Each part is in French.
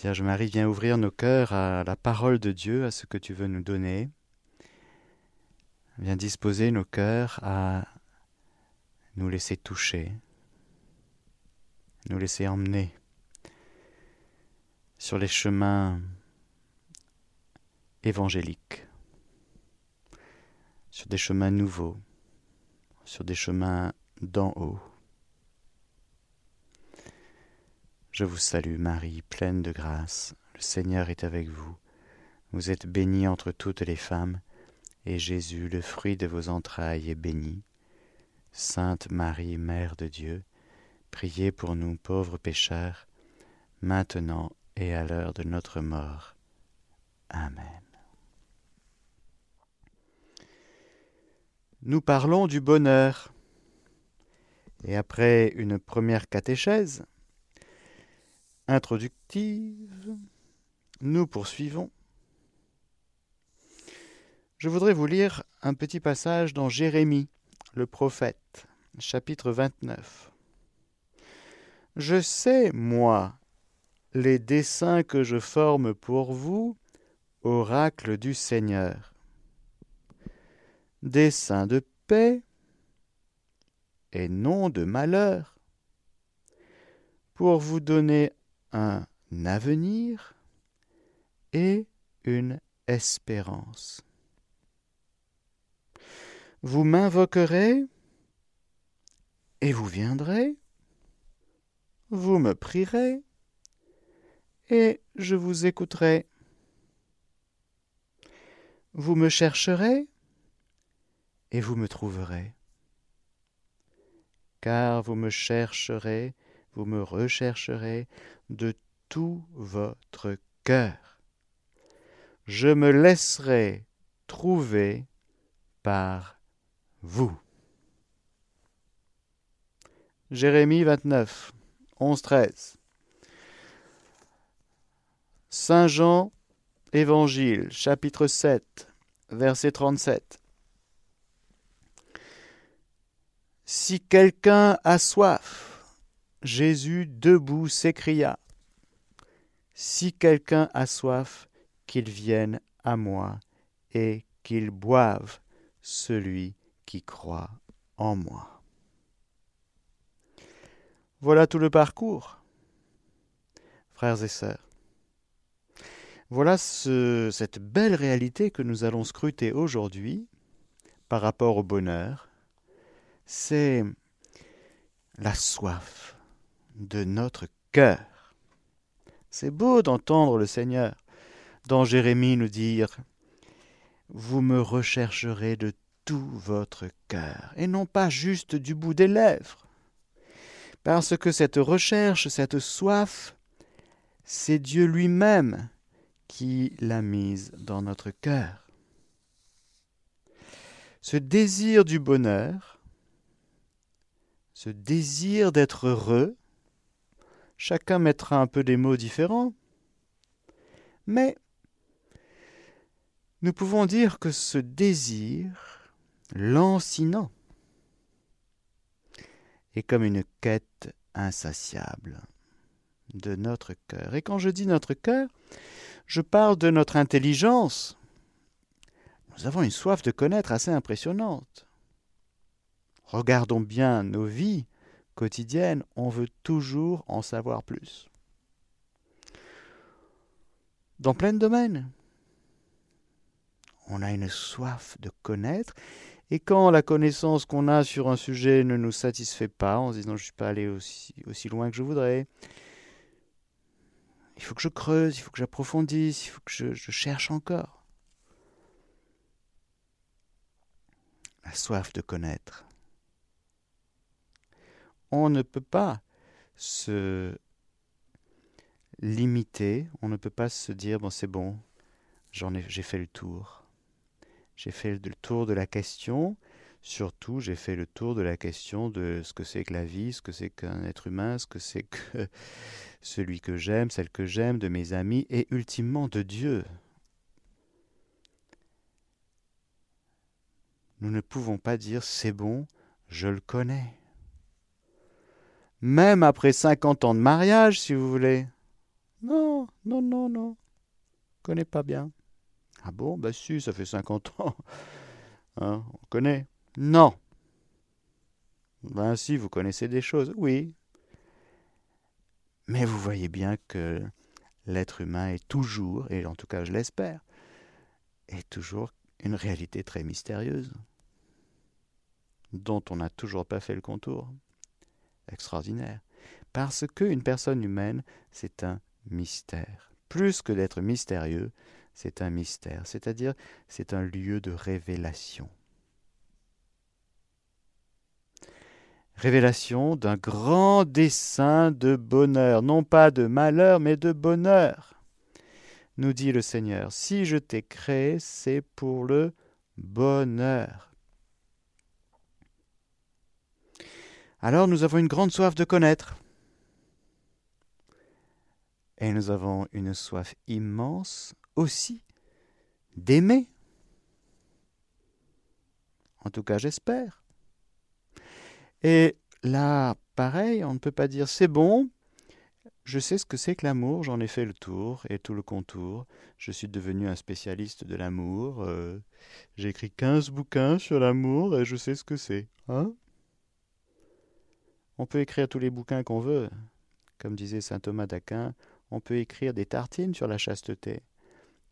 Vierge Marie, viens ouvrir nos cœurs à la parole de Dieu, à ce que tu veux nous donner. Viens disposer nos cœurs à nous laisser toucher, nous laisser emmener sur les chemins évangéliques, sur des chemins nouveaux, sur des chemins d'en haut. Je vous salue Marie, pleine de grâce, le Seigneur est avec vous. Vous êtes bénie entre toutes les femmes, et Jésus, le fruit de vos entrailles, est béni. Sainte Marie, Mère de Dieu, priez pour nous pauvres pécheurs, maintenant et à l'heure de notre mort. Amen. Nous parlons du bonheur. Et après une première catéchèse, introductive, nous poursuivons. Je voudrais vous lire un petit passage dans Jérémie, le prophète, chapitre 29. Je sais, moi, les desseins que je forme pour vous, oracle du Seigneur. Desseins de paix et non de malheur, pour vous donner un avenir et une espérance. Vous m'invoquerez et vous viendrez, vous me prierez et je vous écouterai. Vous me chercherez et vous me trouverez. Car vous me chercherez, vous me rechercherez de tout votre cœur. Je me laisserai trouver par vous. Jérémie 29, 11, 13. Saint Jean, Évangile, chapitre 7, verset 37. Si quelqu'un a soif, Jésus debout s'écria Si quelqu'un a soif, qu'il vienne à moi et qu'il boive celui qui croit en moi. Voilà tout le parcours, frères et sœurs. Voilà cette belle réalité que nous allons scruter aujourd'hui par rapport au bonheur. C'est la soif de notre cœur. C'est beau d'entendre le Seigneur dans Jérémie nous dire Vous me rechercherez de tout votre cœur, et non pas juste du bout des lèvres. Parce que cette recherche, cette soif, c'est Dieu lui-même qui l'a mise dans notre cœur. Ce désir du bonheur, ce désir d'être heureux, Chacun mettra un peu des mots différents. Mais nous pouvons dire que ce désir, lancinant, est comme une quête insatiable de notre cœur. Et quand je dis notre cœur, je parle de notre intelligence. Nous avons une soif de connaître assez impressionnante. Regardons bien nos vies quotidienne, on veut toujours en savoir plus. Dans plein de domaines, on a une soif de connaître, et quand la connaissance qu'on a sur un sujet ne nous satisfait pas, en se disant je ne suis pas allé aussi, loin que je voudrais, il faut que je creuse, il faut que j'approfondisse, il faut que je cherche encore. La soif de connaître on ne peut pas se limiter, on ne peut pas se dire bon c'est bon, j'en ai j'ai fait le tour. J'ai fait le tour de la question, surtout j'ai fait le tour de la question de ce que c'est que la vie, ce que c'est qu'un être humain, ce que c'est que celui que j'aime, celle que j'aime, de mes amis et ultimement de Dieu. Nous ne pouvons pas dire c'est bon, je le connais même après 50 ans de mariage, si vous voulez. Non, non, non, non. Connais pas bien. Ah bon, bah si, ça fait 50 ans. Hein, on connaît. Non. Ben si, vous connaissez des choses, oui. Mais vous voyez bien que l'être humain est toujours, et en tout cas je l'espère, est toujours une réalité très mystérieuse, dont on n'a toujours pas fait le contour. Extraordinaire. Parce qu'une personne humaine, c'est un mystère. Plus que d'être mystérieux, c'est un mystère, c'est-à-dire c'est un lieu de révélation. Révélation d'un grand dessein de bonheur, non pas de malheur, mais de bonheur. Nous dit le Seigneur, si je t'ai créé, c'est pour le bonheur. Alors nous avons une grande soif de connaître. Et nous avons une soif immense aussi d'aimer. En tout cas, j'espère. Et là, pareil, on ne peut pas dire c'est bon, je sais ce que c'est que l'amour, j'en ai fait le tour et tout le contour. Je suis devenu un spécialiste de l'amour. J'ai écrit 15 bouquins sur l'amour et je sais ce que c'est. Hein? On peut écrire tous les bouquins qu'on veut. Comme disait saint Thomas d'Aquin, on peut écrire des tartines sur la chasteté.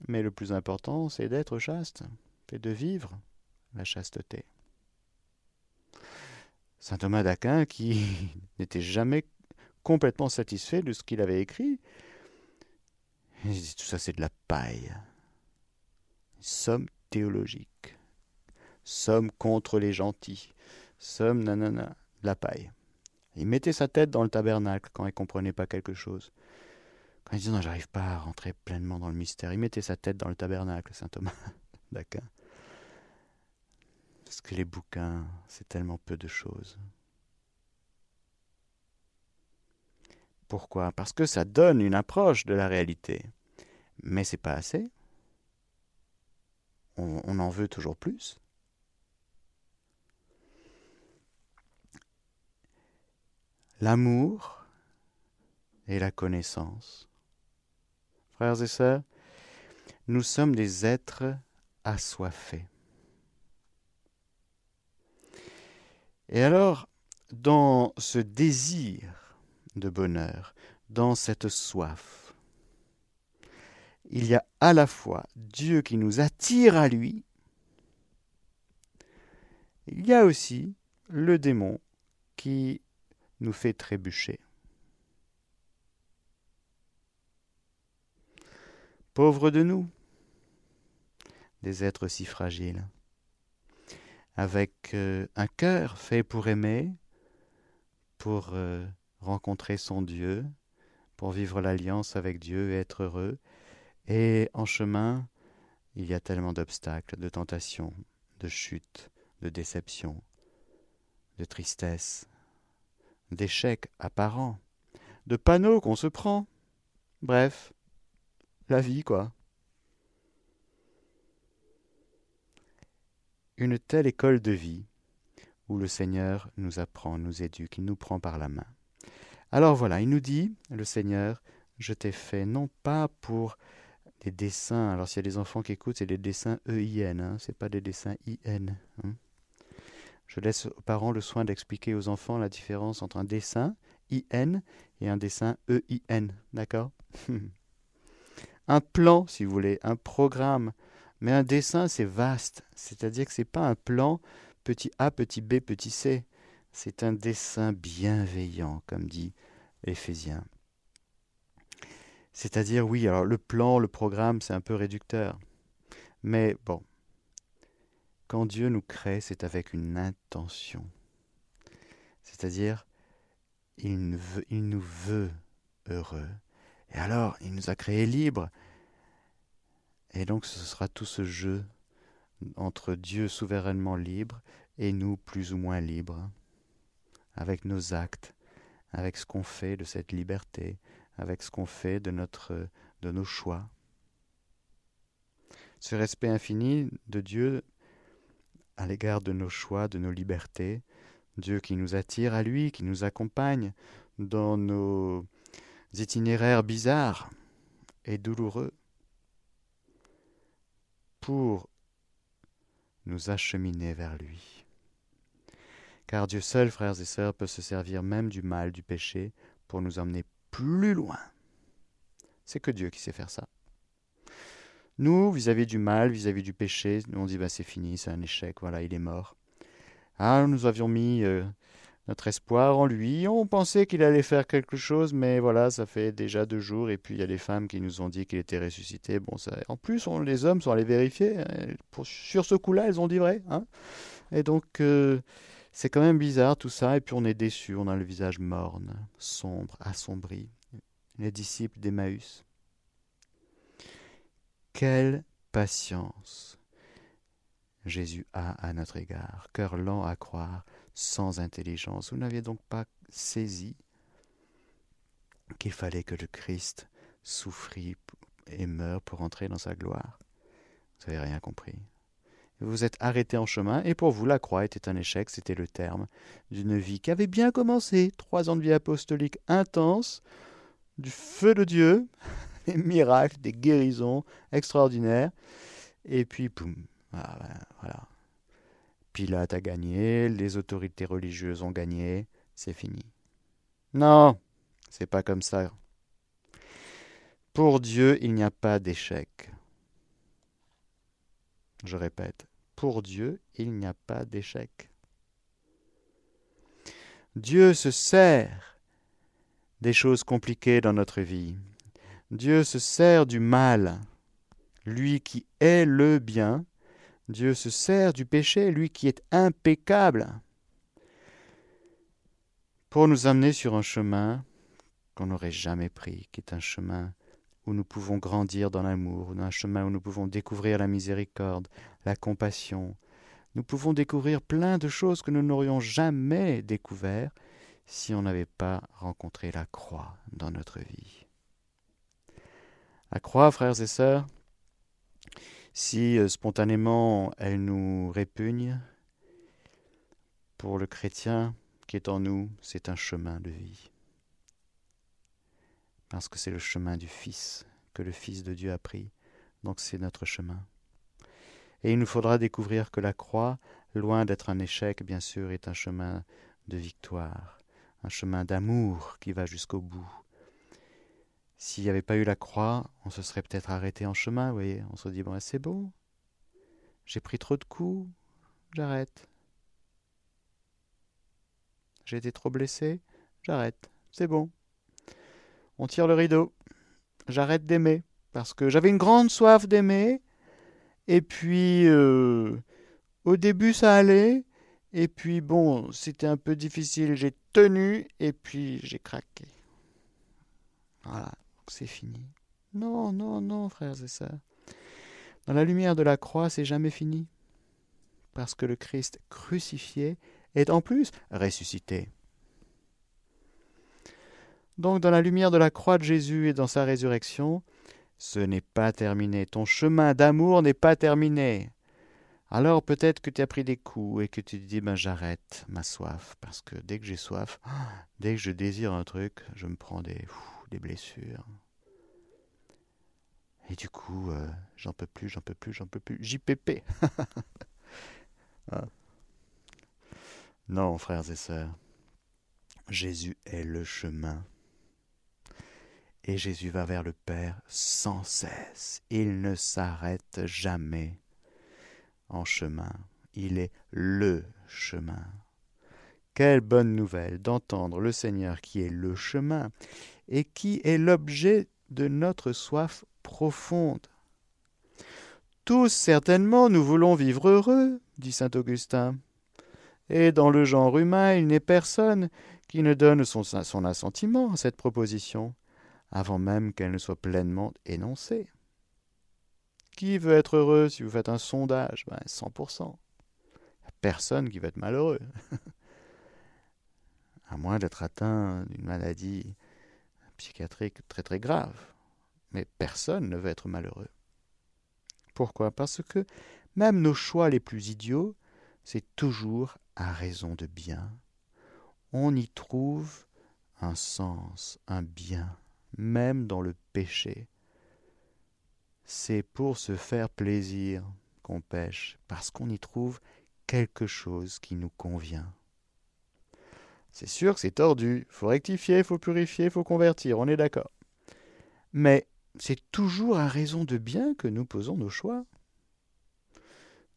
Mais le plus important, c'est d'être chaste et de vivre la chasteté. Saint Thomas d'Aquin, qui n'était jamais complètement satisfait de ce qu'il avait écrit, il dit tout ça c'est de la paille. Somme théologique. Somme contre les gentils. Somme nanana, de la paille. Il mettait sa tête dans le tabernacle quand il ne comprenait pas quelque chose. Quand il disait non, j'arrive pas à rentrer pleinement dans le mystère, il mettait sa tête dans le tabernacle, saint Thomas d'Aquin. Parce que les bouquins, c'est tellement peu de choses. Pourquoi? Parce que ça donne une approche de la réalité. Mais c'est pas assez. On, on en veut toujours plus. L'amour et la connaissance frères et sœurs, nous sommes des êtres assoiffés. Et alors, dans ce désir de bonheur, dans cette soif, il y a à la fois Dieu qui nous attire à lui, il y a aussi le démon qui nous fait trébucher. Pauvres de nous, des êtres si fragiles, avec euh, un cœur fait pour aimer, pour euh, rencontrer son Dieu, pour vivre l'alliance avec Dieu et être heureux. Et en chemin, il y a tellement d'obstacles, de tentations, de chutes, de déceptions, de tristesse, d'échecs apparents, de panneaux qu'on se prend. Bref, la vie, quoi. Une telle école de vie où le Seigneur nous apprend, nous éduque, il nous prend par la main. Alors voilà, il nous dit, le Seigneur, je t'ai fait non pas pour des dessins, alors s'il y a des enfants qui écoutent, c'est des dessins E-I-N, hein, c'est pas des dessins I-N. Hein. Je laisse aux parents le soin d'expliquer aux enfants la différence entre un dessin I-N et un dessin E-I-N, d'accord? Un plan, si vous voulez, un programme. Mais un dessin, c'est vaste. C'est-à-dire que ce n'est pas un plan petit a, petit b, petit c. C'est un dessin bienveillant, comme dit Éphésiens. C'est-à-dire, oui, alors le plan, le programme, c'est un peu réducteur. Mais bon, quand Dieu nous crée, c'est avec une intention. C'est-à-dire, il, nous veut heureux. Et alors, il nous a créés libres. Et donc, ce sera tout ce jeu entre Dieu souverainement libre et nous plus ou moins libres, avec nos actes, avec ce qu'on fait de cette liberté, avec ce qu'on fait de, notre, de nos choix. Ce respect infini de Dieu à l'égard de nos choix, de nos libertés, Dieu qui nous attire à lui, qui nous accompagne dans nos itinéraires bizarres, et douloureux pour nous acheminer vers lui. Car Dieu seul, frères et sœurs, peut se servir même du mal, du péché, pour nous emmener plus loin. C'est que Dieu qui sait faire ça. Nous, vis-à-vis du mal, vis-à-vis du péché, nous on dit bah, c'est fini, c'est un échec, voilà, il est mort. Ah, nous avions mis euh, notre espoir en lui, on pensait qu'il allait faire quelque chose, mais voilà, ça fait déjà deux jours, et puis il y a des femmes qui nous ont dit qu'il était ressuscité. Bon, en plus, les hommes sont allés vérifier. Hein, sur ce coup-là, elles ont dit vrai. Hein et donc, euh, c'est quand même bizarre tout ça, et puis on est déçu, on a le visage morne, sombre, assombri. Les disciples d'Emmaüs. Quelle patience Jésus a à notre égard, cœur lent à croire, sans intelligence. Vous n'aviez donc pas saisi qu'il fallait que le Christ souffrit et meure pour entrer dans sa gloire? Vous n'avez rien compris. Vous êtes arrêté en chemin, et pour vous, la croix était un échec, c'était le terme d'une vie qui avait bien commencé, trois ans de vie apostolique intense, du feu de Dieu, des miracles, des guérisons extraordinaires. Et puis, boum, ah, ben, voilà. Pilate a gagné, les autorités religieuses ont gagné, c'est fini. Non, c'est pas comme ça. Pour Dieu, il n'y a pas d'échec. Je répète, pour Dieu, il n'y a pas d'échec. Dieu se sert des choses compliquées dans notre vie. Dieu se sert du mal, lui qui est le bien. Dieu se sert du péché, lui qui est impeccable, pour nous amener sur un chemin qu'on n'aurait jamais pris, qui est un chemin où nous pouvons grandir dans l'amour, un chemin où nous pouvons découvrir la miséricorde, la compassion. Nous pouvons découvrir plein de choses que nous n'aurions jamais découvert si on n'avait pas rencontré la croix dans notre vie. La croix, frères et sœurs, si euh, spontanément elle nous répugne, pour le chrétien qui est en nous, c'est un chemin de vie. Parce que c'est le chemin du Fils que le Fils de Dieu a pris, donc c'est notre chemin. Et il nous faudra découvrir que la croix, loin d'être un échec, bien sûr, est un chemin de victoire, un chemin d'amour qui va jusqu'au bout, s'il n'y avait pas eu la croix, on se serait peut-être arrêté en chemin, vous voyez. On se dit, bon, c'est bon. J'ai pris trop de coups, j'arrête. J'ai été trop blessé, j'arrête. C'est bon. On tire le rideau. J'arrête d'aimer. Parce que j'avais une grande soif d'aimer. Et puis, euh, au début, ça allait. Et puis, bon, c'était un peu difficile. J'ai tenu. Et puis, j'ai craqué. Voilà c'est fini. Non, non, non, frères et sœurs. Dans la lumière de la croix, c'est jamais fini. Parce que le Christ crucifié est en plus ressuscité. Donc dans la lumière de la croix de Jésus et dans sa résurrection, ce n'est pas terminé. Ton chemin d'amour n'est pas terminé. Alors peut-être que tu as pris des coups et que tu te dis ben j'arrête ma soif parce que dès que j'ai soif, dès que je désire un truc, je me prends des des blessures. Et du coup, euh, j'en peux plus, j'en peux plus, j'en peux plus. JPP ah. Non, frères et sœurs, Jésus est le chemin. Et Jésus va vers le Père sans cesse. Il ne s'arrête jamais en chemin. Il est le chemin. Quelle bonne nouvelle d'entendre le Seigneur qui est le chemin et qui est l'objet de notre soif profonde. Tous certainement nous voulons vivre heureux, dit saint Augustin. Et dans le genre humain, il n'est personne qui ne donne son, assentiment à cette proposition, avant même qu'elle ne soit pleinement énoncée. Qui veut être heureux si vous faites un sondage? Ben, 100%. Personne qui veut être malheureux. à moins d'être atteint d'une maladie psychiatrique très très grave. Mais personne ne veut être malheureux. Pourquoi? Parce que même nos choix les plus idiots, c'est toujours à raison de bien. On y trouve un sens, un bien, même dans le péché. c'est pour se faire plaisir qu'on pêche, parce qu'on y trouve quelque chose qui nous convient. C'est sûr que c'est tordu, faut rectifier, faut purifier, faut convertir, on est d'accord. Mais c'est toujours à raison de bien que nous posons nos choix.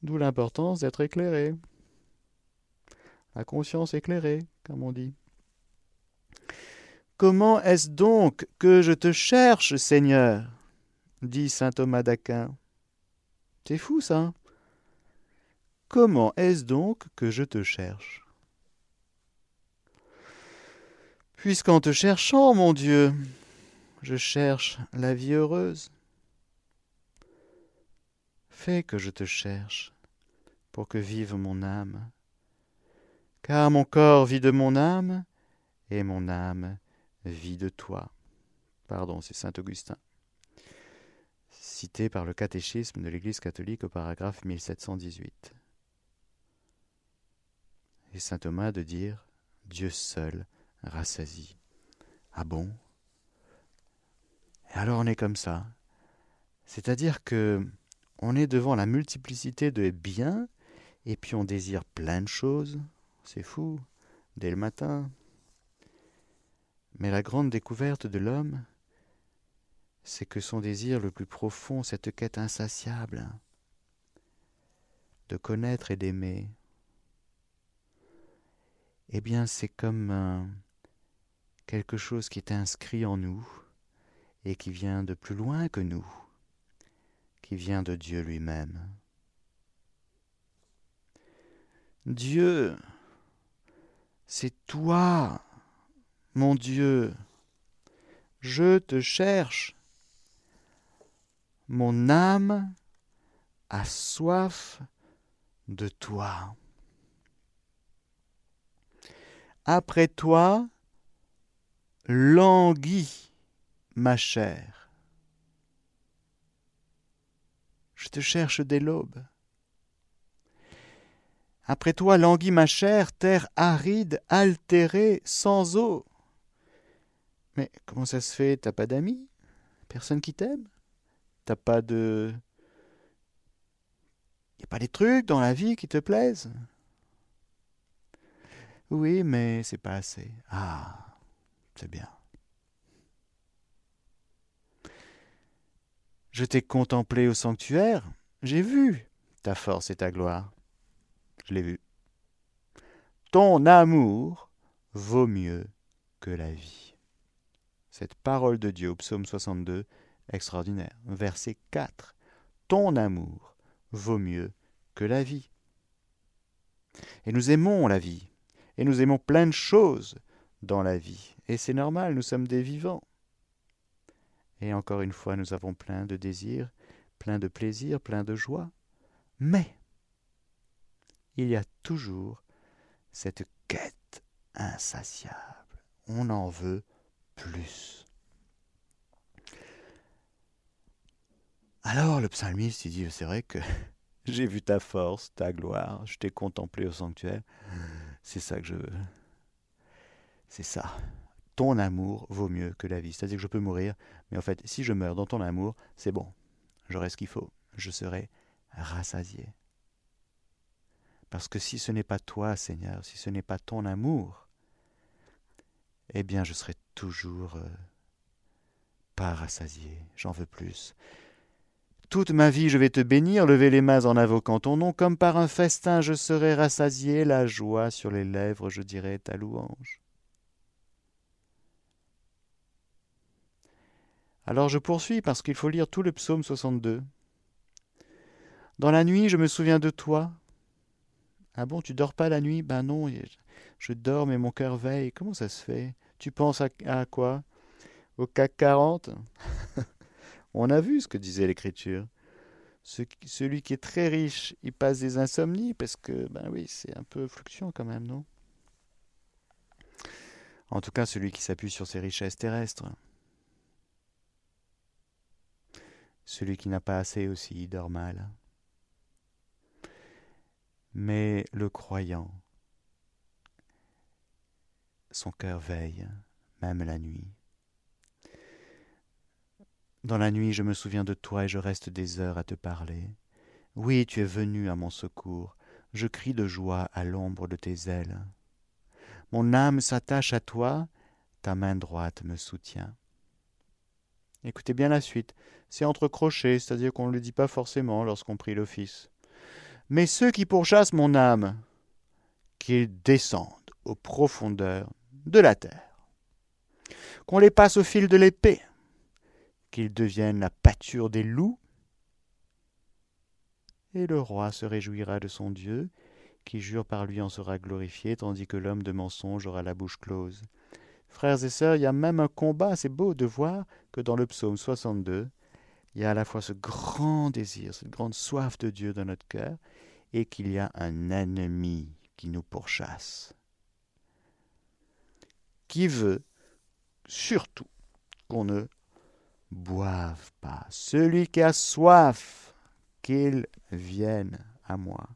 D'où l'importance d'être éclairé. La conscience éclairée, comme on dit. Comment est-ce donc que je te cherche, Seigneur? dit saint Thomas d'Aquin. C'est fou ça. Hein? Comment est-ce donc que je te cherche? Puisqu'en te cherchant, mon Dieu, je cherche la vie heureuse, fais que je te cherche pour que vive mon âme, car mon corps vit de mon âme et mon âme vit de toi. Pardon, c'est saint Augustin cité par le catéchisme de l'Église catholique au paragraphe 1718. Et saint Thomas de dire Dieu seul rassasie. Ah bon? Alors on est comme ça. C'est-à-dire que on est devant la multiplicité de biens et puis on désire plein de choses. C'est fou, dès le matin. Mais la grande découverte de l'homme, c'est que son désir le plus profond, cette quête insatiable de connaître et d'aimer, eh bien c'est comme quelque chose qui est inscrit en nous et qui vient de plus loin que nous, qui vient de Dieu lui-même. Dieu, c'est toi, mon Dieu. Je te cherche. Mon âme a soif de toi. Après toi languit ma chair. Je te cherche dès l'aube. Après toi languit ma chair, terre aride, altérée, sans eau. Mais comment ça se fait? T'as pas d'amis? Personne qui t'aime? T'as pas de. Y a pas des trucs dans la vie qui te plaisent? Oui, mais c'est pas assez. Ah, bien. Je t'ai contemplé au sanctuaire, j'ai vu ta force et ta gloire. Je l'ai vu. Ton amour vaut mieux que la vie. Cette parole de Dieu au psaume 62 extraordinaire. Verset 4. Ton amour vaut mieux que la vie. Et nous aimons la vie, et nous aimons plein de choses dans la vie, et c'est normal, nous sommes des vivants. Et encore une fois, nous avons plein de désirs, plein de plaisirs, plein de joie, mais il y a toujours cette quête insatiable. On en veut plus. Alors le psalmiste, dit, c'est vrai que j'ai vu ta force, ta gloire, je t'ai contemplé au sanctuaire. C'est ça que je veux. C'est ça. Ton amour vaut mieux que la vie. C'est-à-dire que je peux mourir, mais en fait, si je meurs dans ton amour, c'est bon. J'aurai ce qu'il faut. Je serai rassasié. Parce que si ce n'est pas toi, Seigneur, si ce n'est pas ton amour, eh bien je serai toujours euh, pas rassasié. J'en veux plus. Toute ma vie je vais te bénir, lever les mains en invoquant ton nom, comme par un festin je serai rassasié, la joie sur les lèvres je dirai ta louange. Alors je poursuis parce qu'il faut lire tout le psaume 62. Dans la nuit je me souviens de toi. Ah bon, tu dors pas la nuit? Ben non, je dors mais mon cœur veille. Comment ça se fait? Tu penses à, quoi? Au CAC 40 On a vu ce que disait l'Écriture. celui qui est très riche, il passe des insomnies parce que, ben oui, c'est un peu fluctuant quand même, non? En tout cas, celui qui s'appuie sur ses richesses terrestres. Celui qui n'a pas assez aussi, dort mal. Mais le croyant, son cœur veille, même la nuit. Dans la nuit, je me souviens de toi et je reste des heures à te parler. Oui, tu es venu à mon secours. Je crie de joie à l'ombre de tes ailes. Mon âme s'attache à toi, ta main droite me soutient. Écoutez bien la suite. C'est entre crochets, c'est-à-dire qu'on ne le dit pas forcément lorsqu'on prie l'office. Mais ceux qui pourchassent mon âme, qu'ils descendent aux profondeurs de la terre, qu'on les passe au fil de l'épée, qu'ils deviennent la pâture des loups, et le roi se réjouira de son Dieu, qui jure par lui en sera glorifié, tandis que l'homme de mensonge aura la bouche close. Frères et sœurs, il y a même un combat, c'est beau de voir que dans le psaume 62, il y a à la fois ce grand désir, cette grande soif de Dieu dans notre cœur, et qu'il y a un ennemi qui nous pourchasse, qui veut surtout qu'on ne boive pas. Celui qui a soif, qu'il vienne à moi,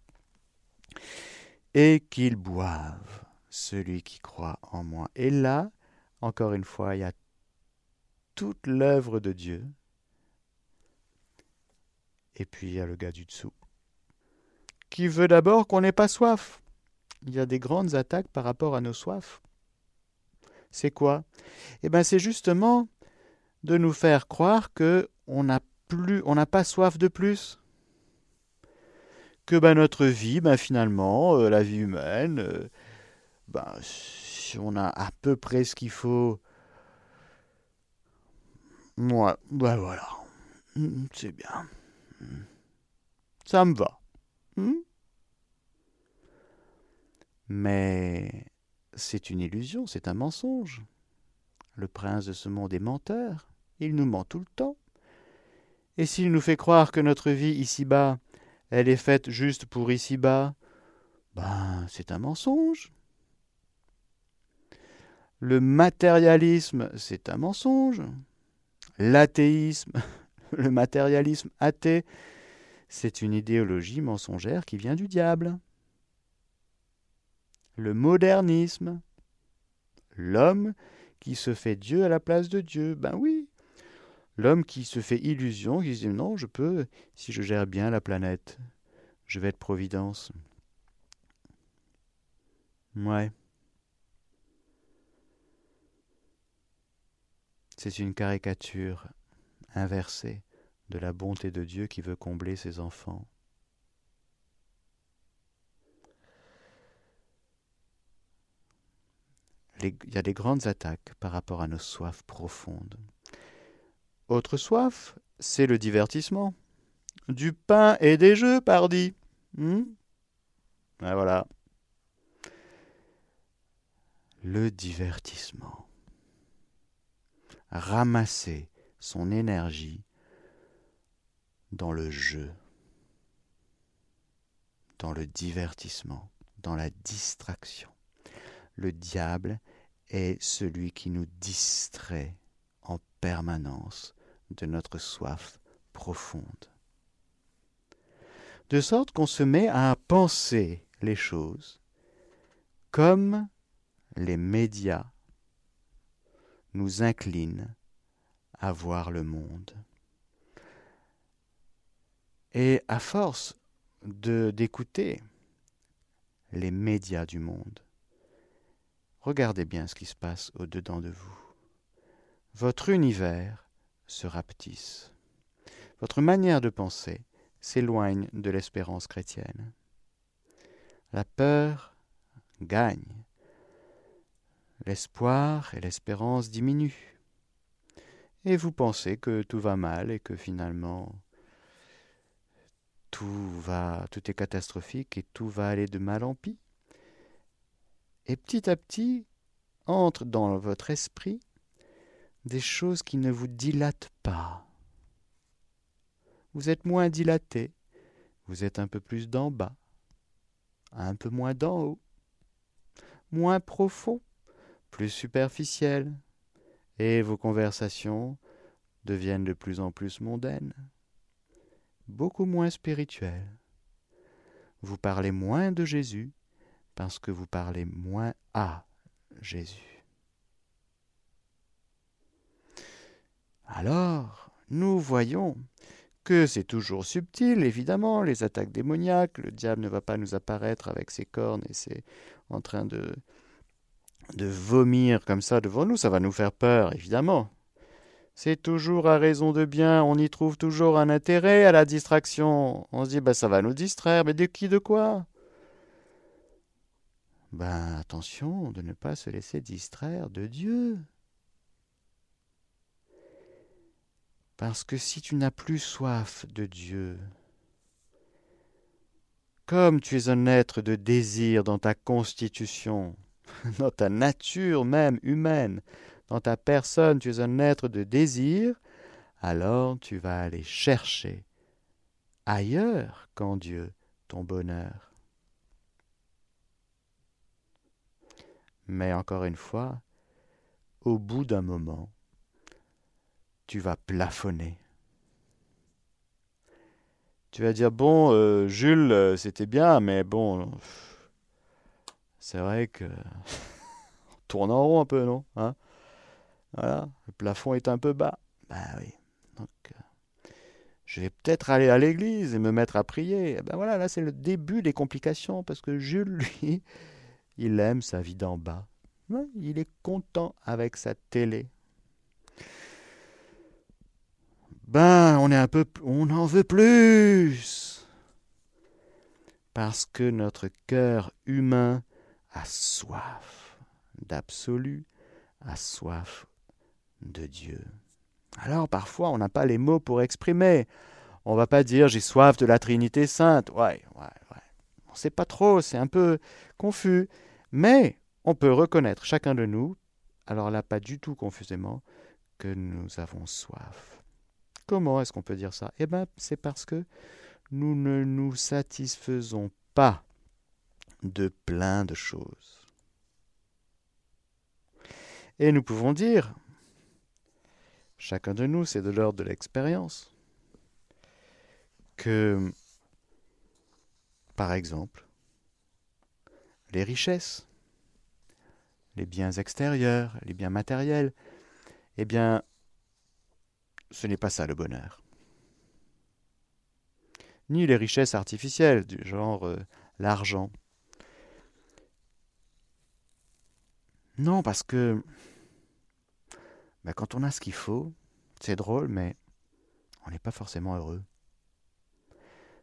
et qu'il boive, celui qui croit en moi. Et là, encore une fois, il y a toute l'œuvre de Dieu. Et puis il y a le gars du dessous, qui veut d'abord qu'on n'ait pas soif. Il y a des grandes attaques par rapport à nos soifs. C'est quoi? Eh bien, c'est justement de nous faire croire que on n'a pas soif de plus. Que ben, notre vie, ben, finalement, euh, la vie humaine, euh, ben, si on a à peu près ce qu'il faut, moi, ben voilà, hmm, c'est bien. Ça me va. Hmm? Mais c'est une illusion, c'est un mensonge. Le prince de ce monde est menteur, il nous ment tout le temps. Et s'il nous fait croire que notre vie ici-bas, elle est faite juste pour ici-bas, ben c'est un mensonge. Le matérialisme, c'est un mensonge. L'athéisme, le matérialisme athée, c'est une idéologie mensongère qui vient du diable. Le modernisme, l'homme qui se fait Dieu à la place de Dieu, ben oui. L'homme qui se fait illusion, qui se dit non, je peux, si je gère bien la planète, je vais être providence. Ouais. C'est une caricature inversée de la bonté de Dieu qui veut combler ses enfants. il y a des grandes attaques par rapport à nos soifs profondes. Autre soif, c'est le divertissement. Du pain et des jeux, pardi. Hmm? Ah, voilà. Le divertissement ramasser son énergie dans le jeu, dans le divertissement, dans la distraction. Le diable est celui qui nous distrait en permanence de notre soif profonde. De sorte qu'on se met à penser les choses comme les médias nous incline à voir le monde. Et à force de d'écouter les médias du monde, regardez bien ce qui se passe au-dedans de vous. Votre univers se rapetisse. Votre manière de penser s'éloigne de l'espérance chrétienne. La peur gagne l'espoir et l'espérance diminuent. Et vous pensez que tout va mal et que finalement tout va tout est catastrophique et tout va aller de mal en pis? Et petit à petit entrent dans votre esprit des choses qui ne vous dilatent pas. Vous êtes moins dilaté, vous êtes un peu plus d'en bas, un peu moins d'en haut, moins profond plus superficielles, et vos conversations deviennent de plus en plus mondaines, beaucoup moins spirituelles. Vous parlez moins de Jésus parce que vous parlez moins à Jésus. Alors, nous voyons que c'est toujours subtil, évidemment, les attaques démoniaques, le diable ne va pas nous apparaître avec ses cornes et c'est en train de, de vomir comme ça devant nous, ça va nous faire peur, évidemment. C'est toujours à raison de bien, on y trouve toujours un intérêt à la distraction. On se dit, bah, ça va nous distraire, mais de qui, de quoi? Ben attention de ne pas se laisser distraire de Dieu. Parce que si tu n'as plus soif de Dieu, comme tu es un être de désir dans ta constitution, dans ta nature même humaine, dans ta personne, tu es un être de désir, alors tu vas aller chercher ailleurs qu'en Dieu ton bonheur. Mais encore une fois, au bout d'un moment, tu vas plafonner. Tu vas dire, bon, euh, Jules, euh, c'était bien, mais bon, c'est vrai que on tourne en rond un peu, non hein? Voilà, le plafond est un peu bas. Ben oui. Donc, euh, je vais peut-être aller à l'église et me mettre à prier. Ben voilà, là c'est le début des complications parce que Jules, lui, il aime sa vie d'en bas. Il est content avec sa télé. Ben, on est un peu, on en veut plus. Parce que notre cœur humain a soif d'absolu, a soif de Dieu. Alors parfois on n'a pas les mots pour exprimer. On va pas dire j'ai soif de la Trinité sainte. Ouais, ouais, ouais. On sait pas trop, c'est un peu confus. Mais on peut reconnaître chacun de nous, alors là pas du tout confusément, que nous avons soif. Comment est-ce qu'on peut dire ça? Eh bien, c'est parce que nous ne nous satisfaisons pas de plein de choses. Et nous pouvons dire, chacun de nous, c'est de l'ordre de l'expérience, que, par exemple, les richesses, les biens extérieurs, les biens matériels, eh bien, ce n'est pas ça le bonheur. Ni les richesses artificielles, du genre euh, l'argent. Non, parce que ben, quand on a ce qu'il faut, c'est drôle, mais on n'est pas forcément heureux.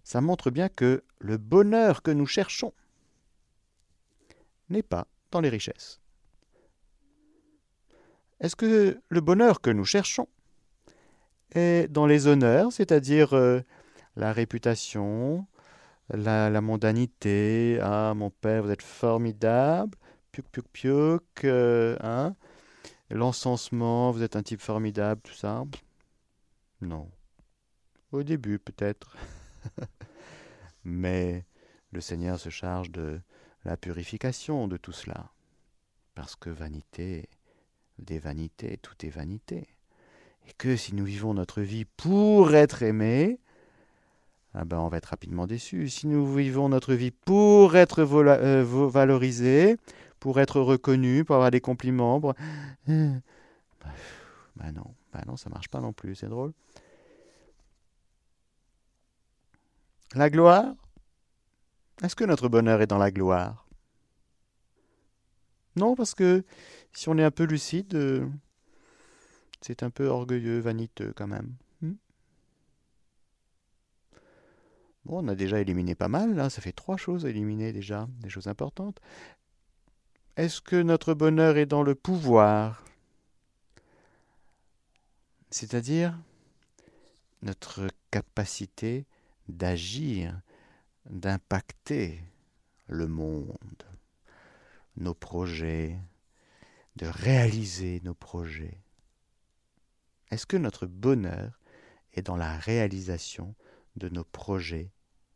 Ça montre bien que le bonheur que nous cherchons n'est pas dans les richesses. Est-ce que le bonheur que nous cherchons et dans les honneurs, c'est-à-dire euh, la réputation, la, mondanité? Ah, mon père, vous êtes formidable. Piuk, piuk, piuk. Euh, hein L'encensement, vous êtes un type formidable, tout ça. Non. Au début, peut-être. Mais le Seigneur se charge de la purification de tout cela. Parce que vanité, des vanités, tout est vanité et que si nous vivons notre vie pour être aimés, ah ben on va être rapidement déçu. Si nous vivons notre vie pour être euh, valorisés, pour être reconnus, pour avoir des compliments, ben non, ben non, ça marche pas non plus, c'est drôle. La gloire? Est-ce que notre bonheur est dans la gloire? Non, parce que si on est un peu lucide, euh, c'est un peu orgueilleux, vaniteux quand même. Hmm? Bon, on a déjà éliminé pas mal, là, ça fait trois choses à éliminer déjà, des choses importantes. Est-ce que notre bonheur est dans le pouvoir? C'est-à-dire notre capacité d'agir, d'impacter le monde, nos projets, de réaliser nos projets. Est-ce que notre bonheur est dans la réalisation de nos projets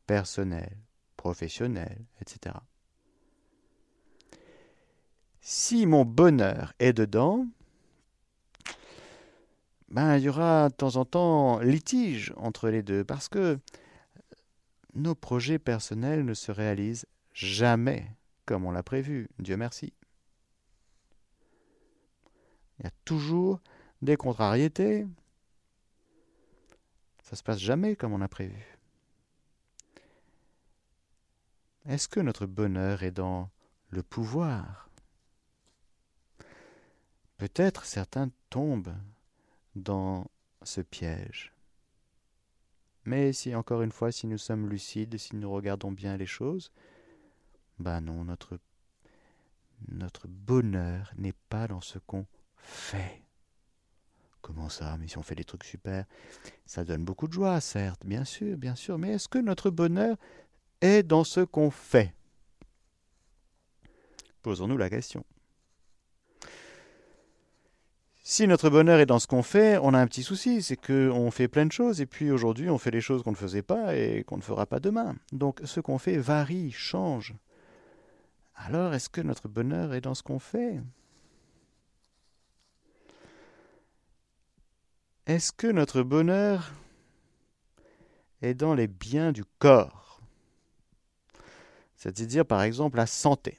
personnels, professionnels, etc. Si mon bonheur est dedans, ben, il y aura de temps en temps litige entre les deux, parce que nos projets personnels ne se réalisent jamais comme on l'a prévu, Dieu merci. Il y a toujours des contrariétés. Ça se passe jamais comme on a prévu. Est-ce que notre bonheur est dans le pouvoir? Peut-être certains tombent dans ce piège. Mais si, encore une fois, si nous sommes lucides, si nous regardons bien les choses, ben non, notre, notre bonheur n'est pas dans ce qu'on fait. Comment ça? Mais si on fait des trucs super, ça donne beaucoup de joie, certes, bien sûr, bien sûr, mais est-ce que notre bonheur est dans ce qu'on fait? Posons-nous la question. Si notre bonheur est dans ce qu'on fait, on a un petit souci, c'est qu'on fait plein de choses et puis aujourd'hui on fait des choses qu'on ne faisait pas et qu'on ne fera pas demain. Donc ce qu'on fait varie, change. Alors est-ce que notre bonheur est dans ce qu'on fait? Est-ce que notre bonheur est dans les biens du corps? C'est-à-dire par exemple la santé.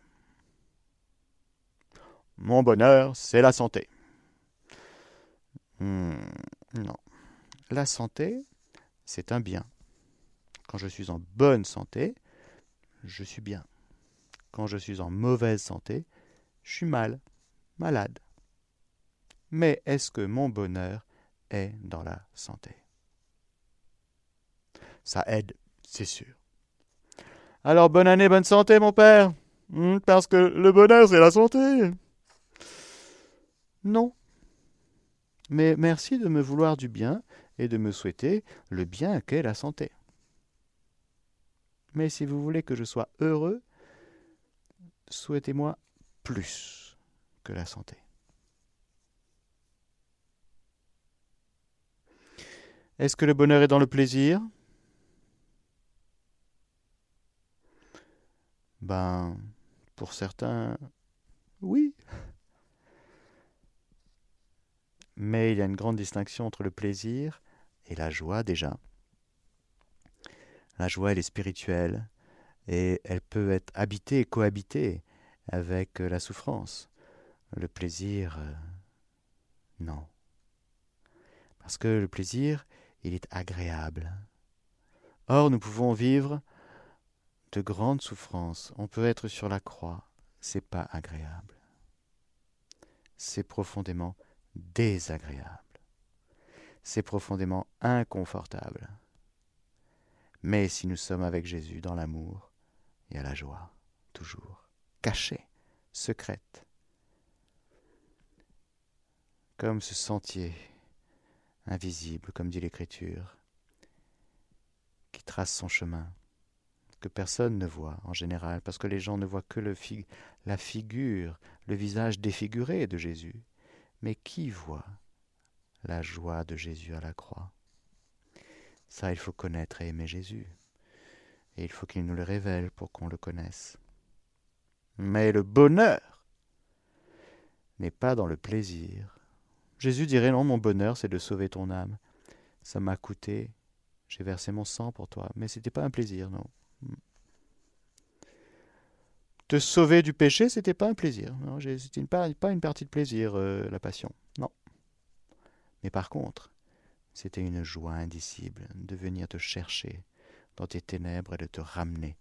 Mon bonheur, c'est la santé. Hmm, non. La santé, c'est un bien. Quand je suis en bonne santé, je suis bien. Quand je suis en mauvaise santé, je suis mal, malade. Mais est-ce que mon bonheur est dans la santé? Ça aide, c'est sûr. Alors bonne année, bonne santé, mon père. Hmm, parce que le bonheur, c'est la santé. Non, mais merci de me vouloir du bien et de me souhaiter le bien qu'est la santé. Mais si vous voulez que je sois heureux, souhaitez-moi plus que la santé. Est-ce que le bonheur est dans le plaisir? Ben, pour certains, oui. Mais il y a une grande distinction entre le plaisir et la joie déjà. La joie, elle est spirituelle et elle peut être habitée, cohabitée avec la souffrance. Le plaisir, euh, non. Parce que le plaisir, il est agréable. Or, nous pouvons vivre de grandes souffrances. On peut être sur la croix, c'est pas agréable. C'est profondément désagréable. C'est profondément inconfortable. Mais si nous sommes avec Jésus dans l'amour, il y a la joie, toujours, cachée, secrète. Comme ce sentier invisible, comme dit l'Écriture, qui trace son chemin, que personne ne voit en général, parce que les gens ne voient que la figure, le visage défiguré de Jésus. Mais qui voit la joie de Jésus à la croix? Ça, il faut connaître et aimer Jésus. Et il faut qu'il nous le révèle pour qu'on le connaisse. Mais le bonheur n'est pas dans le plaisir. Jésus dirait non, mon bonheur, c'est de sauver ton âme. Ça m'a coûté, j'ai versé mon sang pour toi, mais ce n'était pas un plaisir, non. Te sauver du péché, c'était pas un plaisir. C'était pas, une partie de plaisir, euh, la passion. Non. Mais par contre, c'était une joie indicible de venir te chercher dans tes ténèbres et de te ramener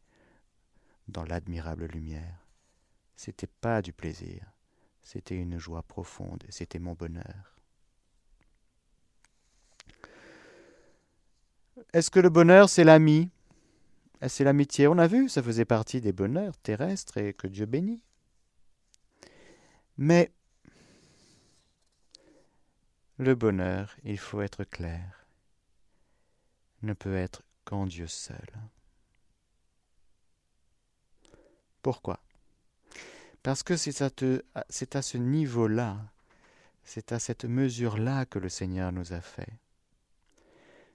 dans l'admirable lumière. C'était pas du plaisir, c'était une joie profonde, c'était mon bonheur. Est-ce que le bonheur, c'est l'ami? C'est l'amitié, on a vu, ça faisait partie des bonheurs terrestres et que Dieu bénit. Mais le bonheur, il faut être clair, ne peut être qu'en Dieu seul. Pourquoi? Parce que c'est à, à ce niveau-là, c'est à cette mesure-là que le Seigneur nous a fait.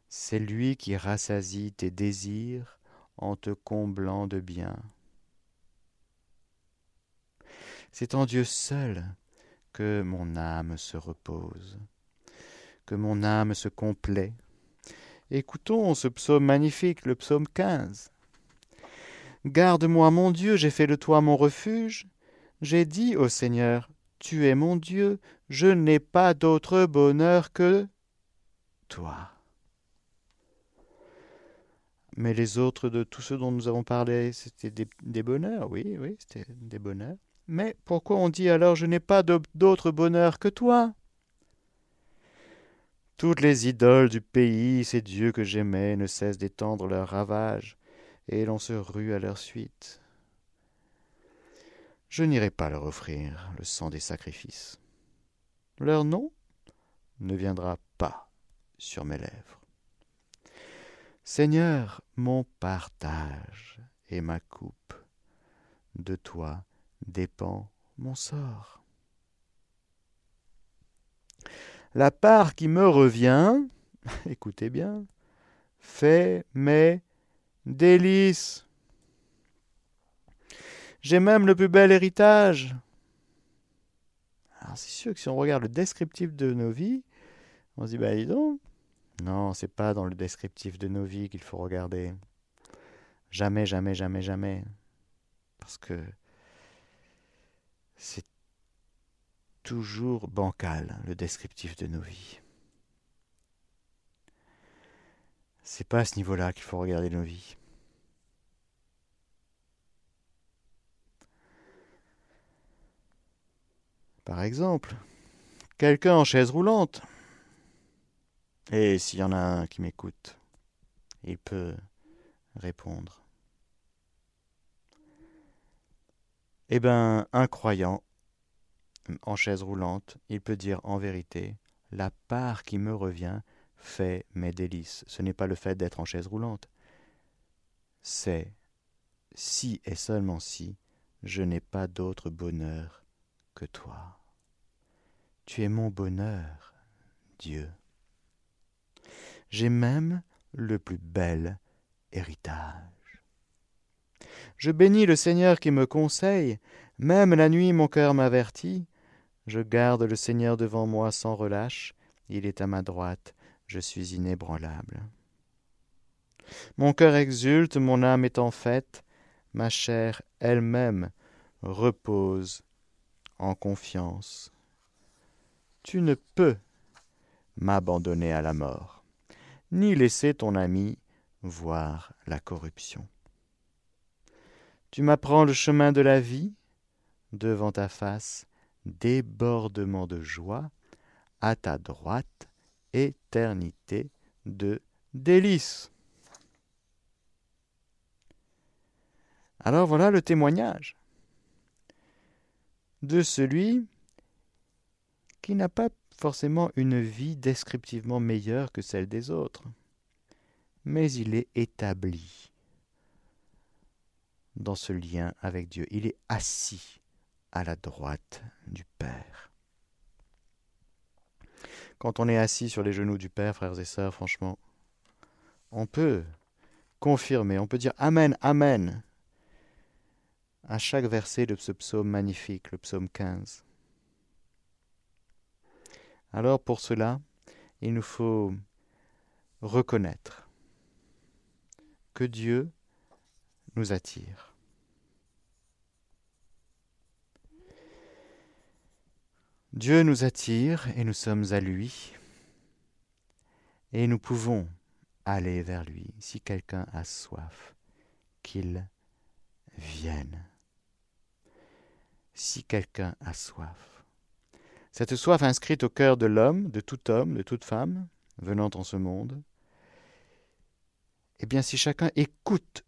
C'est lui qui rassasie tes désirs en te comblant de bien. C'est en Dieu seul que mon âme se repose, que mon âme se complaît. Écoutons ce psaume magnifique, le psaume 15. Garde-moi, mon Dieu, j'ai fait de toi mon refuge. J'ai dit au Seigneur, Tu es mon Dieu, je n'ai pas d'autre bonheur que toi. Mais les autres de tous ceux dont nous avons parlé, c'était des, bonheurs, oui, oui, c'était des bonheurs. Mais pourquoi on dit alors je n'ai pas d'autre bonheur que toi? Toutes les idoles du pays, ces dieux que j'aimais, ne cessent d'étendre leurs ravages, et l'on se rue à leur suite. Je n'irai pas leur offrir le sang des sacrifices. Leur nom ne viendra pas sur mes lèvres. Seigneur, mon partage et ma coupe, de toi dépend mon sort. La part qui me revient, écoutez bien, fait mes délices. J'ai même le plus bel héritage. Alors c'est sûr que si on regarde le descriptif de nos vies, on se dit, bah dis donc, non, c'est pas dans le descriptif de nos vies qu'il faut regarder. Jamais, jamais, jamais, jamais. Parce que c'est toujours bancal, le descriptif de nos vies. C'est pas à ce niveau-là qu'il faut regarder nos vies. Par exemple, quelqu'un en chaise roulante. Et s'il y en a un qui m'écoute, il peut répondre. Eh bien, un croyant en chaise roulante, il peut dire en vérité, la part qui me revient fait mes délices. Ce n'est pas le fait d'être en chaise roulante, c'est si et seulement si je n'ai pas d'autre bonheur que toi. Tu es mon bonheur, Dieu. J'ai même le plus bel héritage. Je bénis le Seigneur qui me conseille, même la nuit mon cœur m'avertit. Je garde le Seigneur devant moi sans relâche, il est à ma droite, je suis inébranlable. Mon cœur exulte, mon âme est en fête, ma chair elle-même repose en confiance tu ne peux m'abandonner à la mort, ni laisser ton ami voir la corruption. Tu m'apprends le chemin de la vie, devant ta face, débordement de joie, à ta droite, éternité de délices. Alors voilà le témoignage de celui qui n'a pas forcément une vie descriptivement meilleure que celle des autres, mais il est établi dans ce lien avec Dieu. Il est assis à la droite du Père. Quand on est assis sur les genoux du Père, frères et sœurs, franchement, on peut confirmer, on peut dire Amen, Amen à chaque verset de ce psaume magnifique, le psaume 15. Alors pour cela, il nous faut reconnaître que Dieu nous attire. Dieu nous attire et nous sommes à lui. Et nous pouvons aller vers lui si quelqu'un a soif, qu'il vienne. Si quelqu'un a soif. Cette soif inscrite au cœur de l'homme, de tout homme, de toute femme, venant en ce monde, eh bien si chacun écoute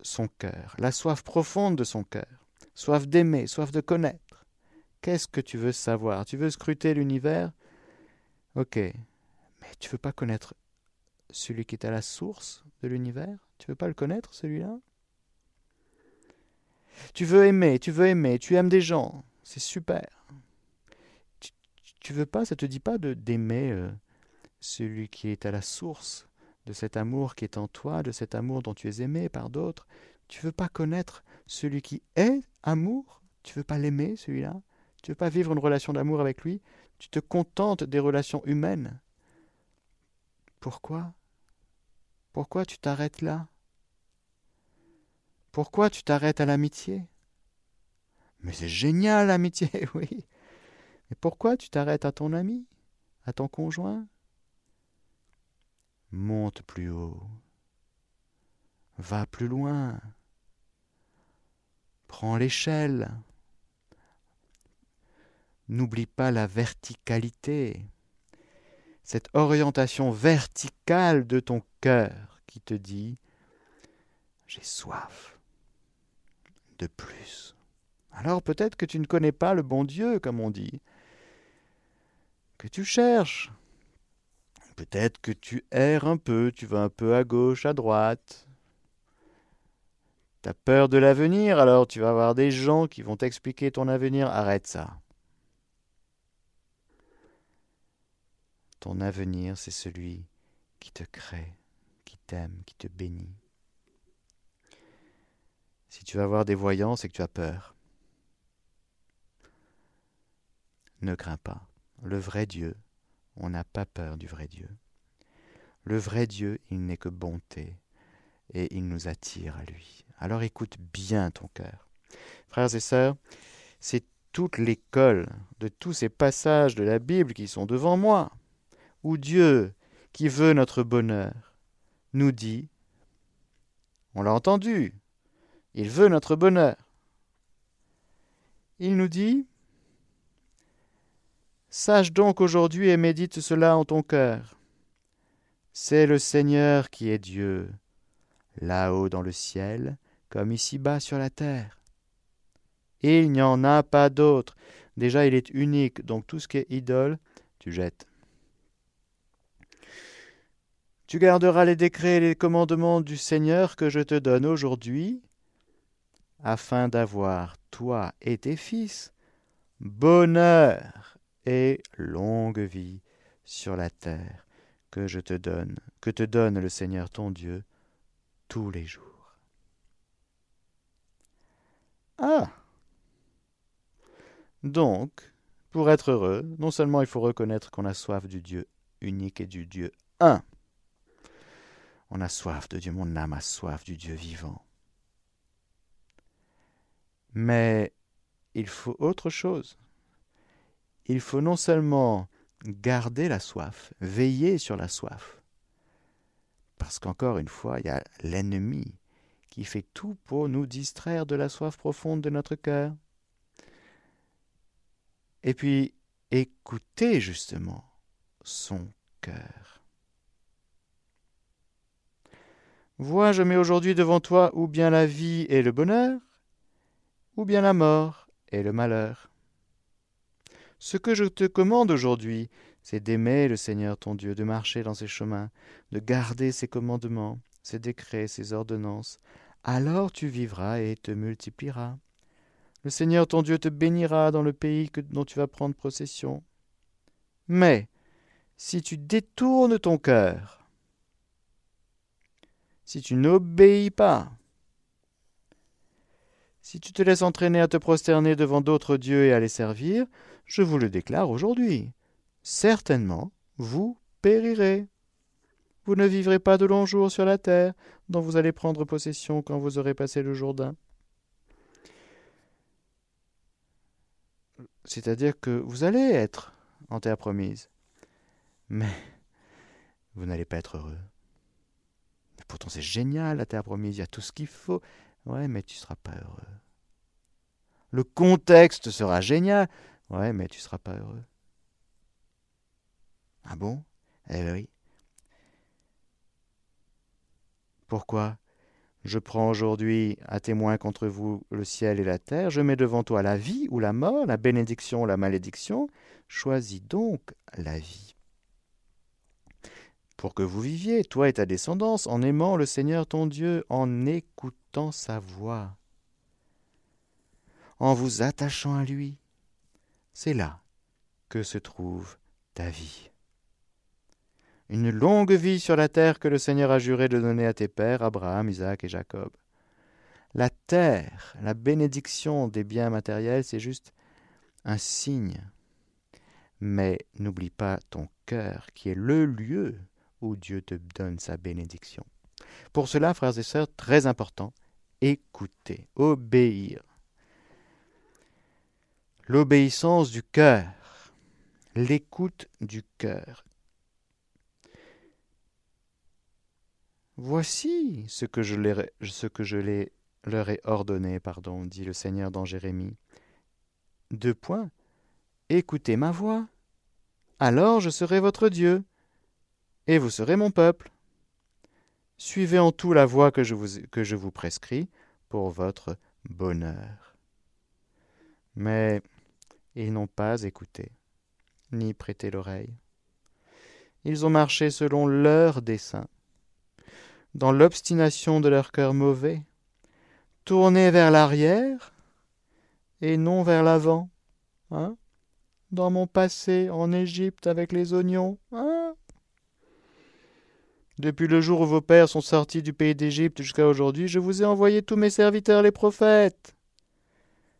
son cœur, la soif profonde de son cœur, soif d'aimer, soif de connaître, qu'est-ce que tu veux savoir? Tu veux scruter l'univers? Ok, mais tu veux pas connaître celui qui est à la source de l'univers? Tu veux pas le connaître, celui-là? Tu veux aimer, tu veux aimer, tu aimes des gens, c'est super tu veux pas, ça te dit pas d'aimer euh, celui qui est à la source de cet amour qui est en toi, de cet amour dont tu es aimé par d'autres? Tu veux pas connaître celui qui est amour? Tu veux pas l'aimer, celui-là? Tu veux pas vivre une relation d'amour avec lui? Tu te contentes des relations humaines? Pourquoi? Pourquoi tu t'arrêtes là? Pourquoi tu t'arrêtes à l'amitié? Mais c'est génial l'amitié, oui. Mais pourquoi tu t'arrêtes à ton ami, à ton conjoint? Monte plus haut. Va plus loin. Prends l'échelle. N'oublie pas la verticalité, cette orientation verticale de ton cœur qui te dit j'ai soif de plus. Alors peut-être que tu ne connais pas le bon Dieu, comme on dit, tu cherches. Peut-être que tu erres un peu, tu vas un peu à gauche, à droite. Tu as peur de l'avenir, alors tu vas avoir des gens qui vont t'expliquer ton avenir. Arrête ça. Ton avenir, c'est celui qui te crée, qui t'aime, qui te bénit. Si tu vas voir des voyants, c'est que tu as peur. Ne crains pas. Le vrai Dieu, on n'a pas peur du vrai Dieu. Le vrai Dieu, il n'est que bonté, et il nous attire à lui. Alors écoute bien ton cœur. Frères et sœurs, c'est toute l'école de tous ces passages de la Bible qui sont devant moi où Dieu, qui veut notre bonheur, nous dit, on l'a entendu, il veut notre bonheur. Il nous dit, Sache donc aujourd'hui et médite cela en ton cœur. C'est le Seigneur qui est Dieu, là-haut dans le ciel, comme ici-bas sur la terre. Il n'y en a pas d'autre. Déjà, il est unique, donc tout ce qui est idole, tu jettes. Tu garderas les décrets et les commandements du Seigneur que je te donne aujourd'hui, afin d'avoir, toi et tes fils, bonheur et longue vie sur la terre que je te donne, que te donne le Seigneur ton Dieu tous les jours. Ah Donc, pour être heureux, non seulement il faut reconnaître qu'on a soif du Dieu unique et du Dieu un, on a soif de Dieu, mon âme a soif du Dieu vivant. Mais il faut autre chose. Il faut non seulement garder la soif, veiller sur la soif, parce qu'encore une fois, il y a l'ennemi qui fait tout pour nous distraire de la soif profonde de notre cœur. Et puis, écouter justement son cœur. Vois, je mets aujourd'hui devant toi ou bien la vie et le bonheur, ou bien la mort et le malheur. Ce que je te commande aujourd'hui, c'est d'aimer le Seigneur ton Dieu, de marcher dans ses chemins, de garder ses commandements, ses décrets, ses ordonnances. Alors tu vivras et te multiplieras. Le Seigneur ton Dieu te bénira dans le pays que, dont tu vas prendre possession. Mais si tu détournes ton cœur si tu n'obéis pas, si tu te laisses entraîner à te prosterner devant d'autres dieux et à les servir, je vous le déclare aujourd'hui. Certainement, vous périrez. Vous ne vivrez pas de longs jours sur la terre dont vous allez prendre possession quand vous aurez passé le Jourdain. C'est-à-dire que vous allez être en terre promise, mais vous n'allez pas être heureux. Pourtant, c'est génial, la terre promise, il y a tout ce qu'il faut. Ouais, mais tu ne seras pas heureux. Le contexte sera génial. Ouais, mais tu ne seras pas heureux. Ah bon? Eh oui. Pourquoi? Je prends aujourd'hui à témoin contre vous le ciel et la terre, je mets devant toi la vie ou la mort, la bénédiction ou la malédiction. Choisis donc la vie pour que vous viviez, toi et ta descendance, en aimant le Seigneur ton Dieu, en écoutant sa voix, en vous attachant à lui. C'est là que se trouve ta vie. Une longue vie sur la terre que le Seigneur a juré de donner à tes pères, Abraham, Isaac et Jacob. La terre, la bénédiction des biens matériels, c'est juste un signe. Mais n'oublie pas ton cœur, qui est le lieu Dieu te donne sa bénédiction. Pour cela, frères et sœurs, très important, écouter, obéir. L'obéissance du cœur, l'écoute du cœur. Voici ce que je, leur ai ordonné, pardon, dit le Seigneur dans Jérémie. Deux points. Écoutez ma voix. Alors je serai votre Dieu, et vous serez mon peuple. Suivez en tout la voie que je vous, que je vous prescris pour votre bonheur. Mais ils n'ont pas écouté, ni prêté l'oreille. Ils ont marché selon leur dessein, dans l'obstination de leur cœur mauvais, tournés vers l'arrière et non vers l'avant. Hein Dans mon passé en Égypte avec les oignons. Hein Depuis le jour où vos pères sont sortis du pays d'Égypte jusqu'à aujourd'hui, je vous ai envoyé tous mes serviteurs les prophètes.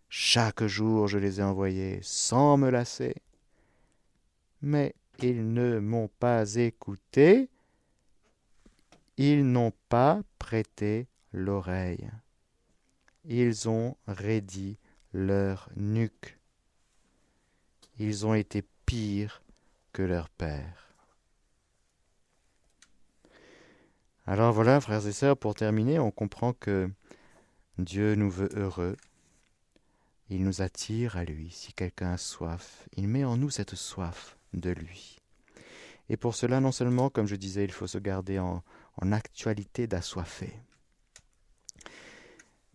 Chaque jour je les ai envoyés sans me lasser. Mais ils ne m'ont pas écouté, ils n'ont pas prêté l'oreille. Ils ont raidi leur nuque. Ils ont été pires que leur père. Alors voilà, frères et sœurs, pour terminer, on comprend que Dieu nous veut heureux. Il nous attire à lui. Si quelqu'un a soif, il met en nous cette soif de lui. Et pour cela, non seulement, comme je disais, il faut se garder en, actualité d'assoiffé,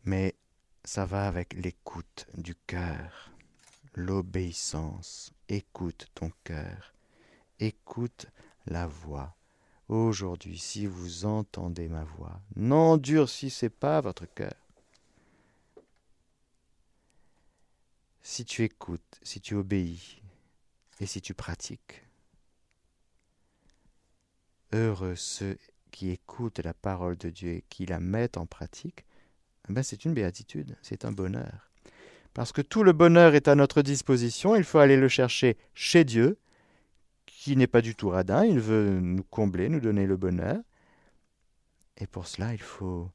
mais ça va avec l'écoute du cœur, l'obéissance. Écoute ton cœur, écoute la voix. Aujourd'hui, si vous entendez ma voix, n'endurcissez pas votre cœur. Si tu écoutes, si tu obéis et si tu pratiques, heureux ceux qui écoutent la parole de Dieu et qui la mettent en pratique, eh ben c'est une béatitude, c'est un bonheur. Parce que tout le bonheur est à notre disposition, il faut aller le chercher chez Dieu, qui n'est pas du tout radin, il veut nous combler, nous donner le bonheur. Et pour cela, il faut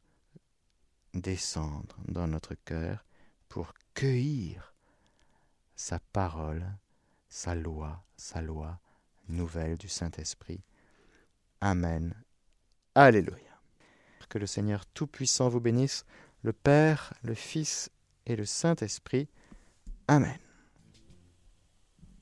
descendre dans notre cœur pour cueillir sa parole, sa loi, sa loi nouvelle du Saint-Esprit. Amen. Alléluia. Que le Seigneur Tout-Puissant vous bénisse le Père, le Fils et le Saint-Esprit. Amen.